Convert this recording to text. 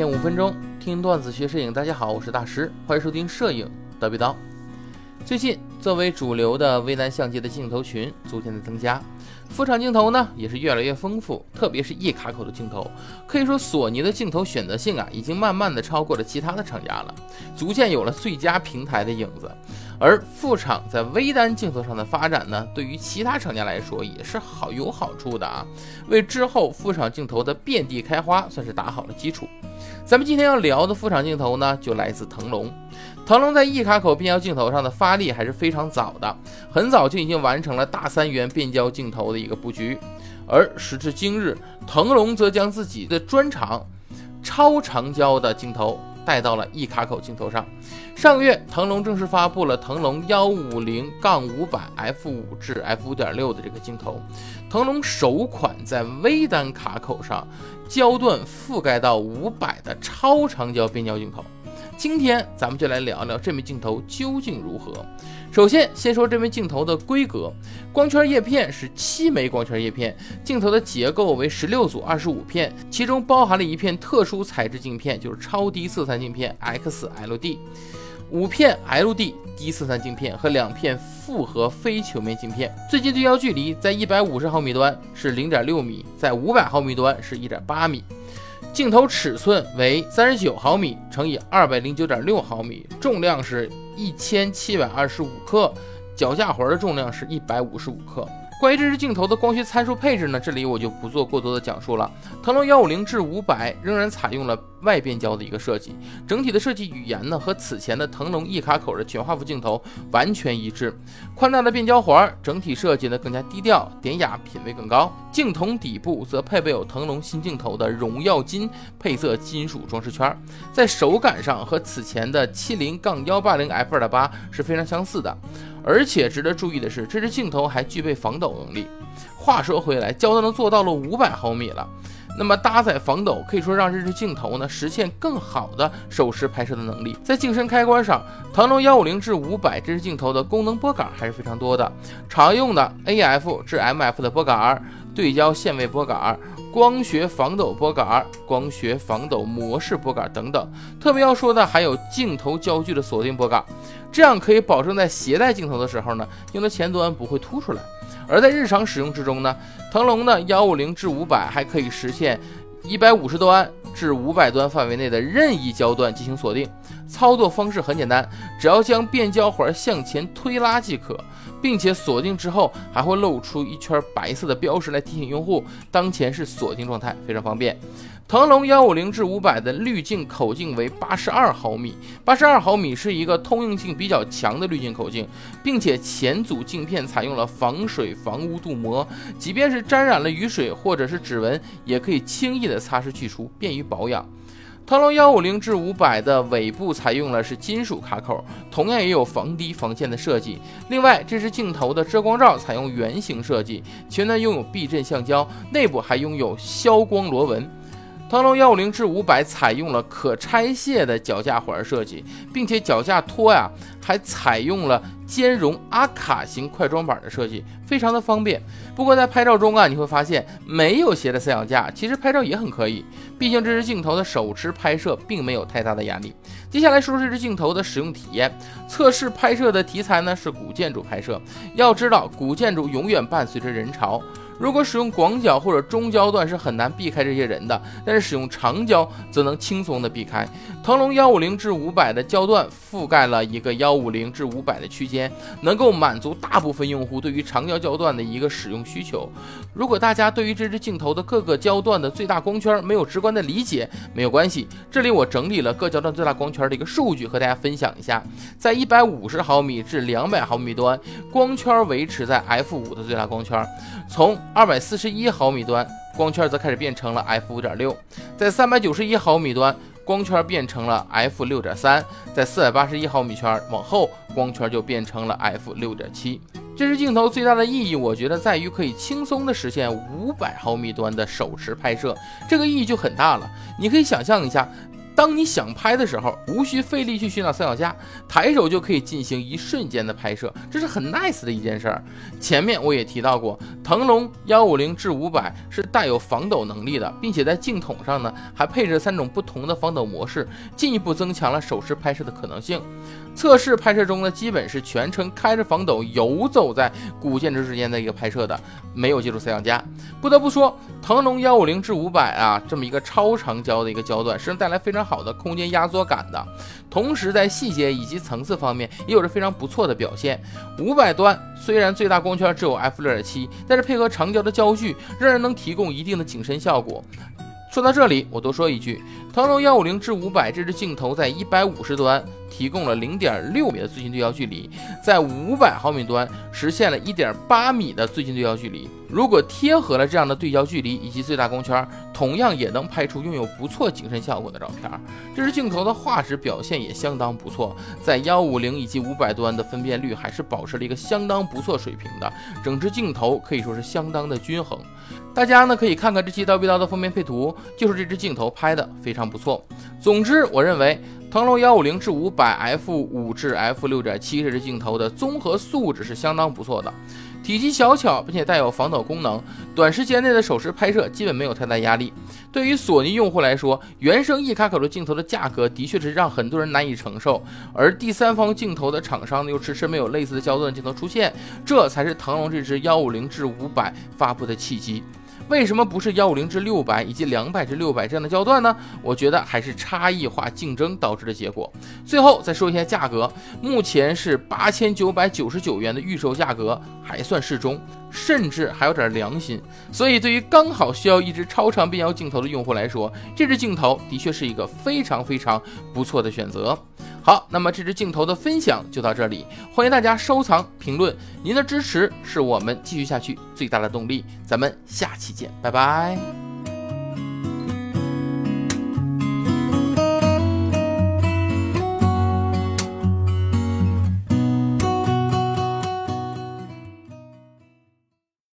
天五分钟听段子学摄影，大家好，我是大师，欢迎收听摄影叨逼叨。最近作为主流的微单相机的镜头群逐渐的增加，副厂镜头呢也是越来越丰富，特别是一卡口的镜头，可以说索尼的镜头选择性啊已经慢慢的超过了其他的厂家了，逐渐有了最佳平台的影子。而副厂在微单镜头上的发展呢，对于其他厂家来说也是好有好处的啊，为之后副厂镜头的遍地开花算是打好了基础。咱们今天要聊的副厂镜头呢，就来自腾龙。腾龙在一卡口变焦镜头上的发力还是非常早的，很早就已经完成了大三元变焦镜头的一个布局。而时至今日，腾龙则将自己的专长超长焦的镜头带到了一卡口镜头上。上个月，腾龙正式发布了腾龙幺五零杠五百 f 五至 f 五点六的这个镜头，腾龙首款在微单卡口上焦段覆盖到五百的超长焦变焦镜头。今天咱们就来聊聊这枚镜头究竟如何。首先，先说这枚镜头的规格，光圈叶片是七枚光圈叶片，镜头的结构为十六组二十五片，其中包含了一片特殊材质镜片，就是超低色散镜片 XLD，五片 LD 低色散镜片和两片复合非球面镜片。最近对焦距离在一百五十毫米端是零点六米，在五百毫米端是一点八米。镜头尺寸为三十九毫米乘以二百零九点六毫米，重量是一千七百二十五克，脚架环的重量是一百五十五克。关于这支镜头的光学参数配置呢，这里我就不做过多的讲述了。腾龙幺五零至五百仍然采用了外变焦的一个设计，整体的设计语言呢和此前的腾龙一卡口的全画幅镜头完全一致。宽大的变焦环，整体设计呢更加低调典雅，品味更高。镜筒底部则配备有腾龙新镜头的荣耀金配色金属装饰圈，在手感上和此前的七零杠幺八零 f 二点八是非常相似的。而且值得注意的是，这支镜头还具备防抖能力。话说回来，焦段都做到了五百毫米了，那么搭载防抖，可以说让这支镜头呢实现更好的手持拍摄的能力。在镜身开关上，腾龙幺五零至五百这支镜头的功能拨杆还是非常多的，常用的 AF 至 MF 的拨杆、对焦限位拨杆。光学防抖拨杆、光学防抖模式拨杆等等，特别要说的还有镜头焦距的锁定拨杆，这样可以保证在携带镜头的时候呢，用的前端不会凸出来。而在日常使用之中呢，腾龙的幺五零至五百还可以实现一百五十端至五百端范围内的任意焦段进行锁定。操作方式很简单，只要将变焦环向前推拉即可。并且锁定之后还会露出一圈白色的标识来提醒用户当前是锁定状态，非常方便。腾龙幺五零至五百的滤镜口径为八十二毫米，八十二毫米是一个通用性比较强的滤镜口径，并且前组镜片采用了防水防污镀膜，即便是沾染了雨水或者是指纹，也可以轻易的擦拭去除，便于保养。腾龙幺五零至五百的尾部采用了是金属卡口，同样也有防滴防溅的设计。另外，这支镜头的遮光罩采用圆形设计，前端拥有避震橡胶，内部还拥有消光螺纹。腾龙幺五零至五百采用了可拆卸的脚架环设计，并且脚架托呀还采用了兼容阿卡型快装板的设计，非常的方便。不过在拍照中啊，你会发现没有斜的三脚架，其实拍照也很可以。毕竟这支镜头的手持拍摄并没有太大的压力。接下来说说这支镜头的使用体验。测试拍摄的题材呢是古建筑拍摄，要知道古建筑永远伴随着人潮。如果使用广角或者中焦段是很难避开这些人的，但是使用长焦则能轻松的避开。腾龙幺五零至五百的焦段覆盖了一个幺五零至五百的区间，能够满足大部分用户对于长焦焦段的一个使用需求。如果大家对于这支镜头的各个焦段的最大光圈没有直观的理解，没有关系，这里我整理了各焦段最大光圈的一个数据和大家分享一下。在一百五十毫米至两百毫米端，光圈维持在 f 五的最大光圈，从二百四十一毫米端光圈则开始变成了 f 五点六，在三百九十一毫米端光圈变成了 f 六点三，在四百八十一毫米圈往后光圈就变成了 f 六点七。这支镜头最大的意义，我觉得在于可以轻松的实现五百毫米端的手持拍摄，这个意义就很大了。你可以想象一下。当你想拍的时候，无需费力去寻找三脚架，抬手就可以进行一瞬间的拍摄，这是很 nice 的一件事儿。前面我也提到过，腾龙幺五零至五百是带有防抖能力的，并且在镜筒上呢还配置三种不同的防抖模式，进一步增强了手持拍摄的可能性。测试拍摄中呢，基本是全程开着防抖游走在古建筑之间的一个拍摄的，没有借助三脚架。不得不说，腾龙幺五零至五百啊，这么一个超长焦的一个焦段，是能带来非常好的空间压缩感的。同时在细节以及层次方面也有着非常不错的表现。五百端虽然最大光圈只有 f 六点七，但是配合长焦的焦距，仍然能提供一定的景深效果。说到这里，我多说一句，腾龙幺五零至五百这支镜头在一百五十端。提供了零点六米的最近对焦距离，在五百毫米端实现了一点八米的最近对焦距离。如果贴合了这样的对焦距离以及最大光圈，同样也能拍出拥有不错景深效果的照片。这支镜头的画质表现也相当不错，在幺五零以及五百端的分辨率还是保持了一个相当不错水平的。整支镜头可以说是相当的均衡。大家呢可以看看这期刀逼刀的封面配图，就是这支镜头拍的非常不错。总之，我认为。腾龙幺五零至五百 f 五至 f 六点七这支镜头的综合素质是相当不错的，体积小巧，并且带有防抖功能，短时间内的手持拍摄基本没有太大压力。对于索尼用户来说，原生一卡口的镜头的价格的确是让很多人难以承受，而第三方镜头的厂商呢又迟迟没有类似的焦段镜头出现，这才是腾龙这支幺五零至五百发布的契机。为什么不是幺五零至六百以及两百至六百这样的焦段呢？我觉得还是差异化竞争导致的结果。最后再说一下价格，目前是八千九百九十九元的预售价格，还算适中，甚至还有点良心。所以对于刚好需要一支超长变焦镜头的用户来说，这支镜头的确是一个非常非常不错的选择。好，那么这支镜头的分享就到这里，欢迎大家收藏、评论，您的支持是我们继续下去最大的动力。咱们下期见，拜拜。